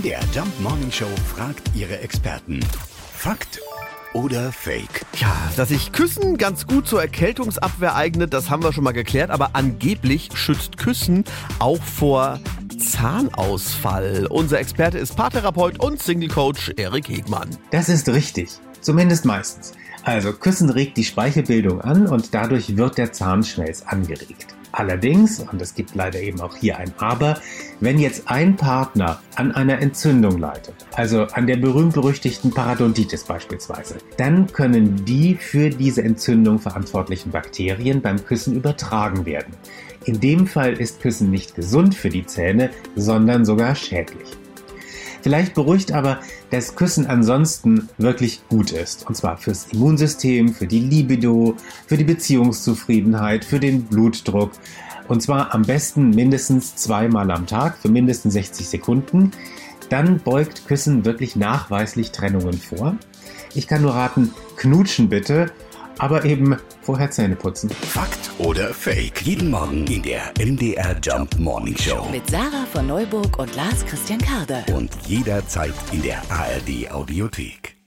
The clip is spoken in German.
MDR Jump Morning Show fragt ihre Experten. Fakt oder Fake? Ja, dass sich Küssen ganz gut zur Erkältungsabwehr eignet, das haben wir schon mal geklärt, aber angeblich schützt Küssen auch vor Zahnausfall. Unser Experte ist Paartherapeut und Single Coach Erik Hegmann. Das ist richtig, zumindest meistens. Also Küssen regt die Speichelbildung an und dadurch wird der Zahnschmelz angeregt. Allerdings, und es gibt leider eben auch hier ein Aber, wenn jetzt ein Partner an einer Entzündung leidet, also an der berühmt-berüchtigten Parodontitis beispielsweise, dann können die für diese Entzündung verantwortlichen Bakterien beim Küssen übertragen werden. In dem Fall ist Küssen nicht gesund für die Zähne, sondern sogar schädlich. Vielleicht beruhigt aber, dass Küssen ansonsten wirklich gut ist. Und zwar fürs Immunsystem, für die Libido, für die Beziehungszufriedenheit, für den Blutdruck. Und zwar am besten mindestens zweimal am Tag für mindestens 60 Sekunden. Dann beugt Küssen wirklich nachweislich Trennungen vor. Ich kann nur raten, knutschen bitte, aber eben vorher Zähne putzen. Fakt oder Fake? Jeden Morgen in der MDR Jump Morning Show. Mit Sarah von Neuburg und Lars Christian Karde. Und jederzeit in der ARD Audiothek.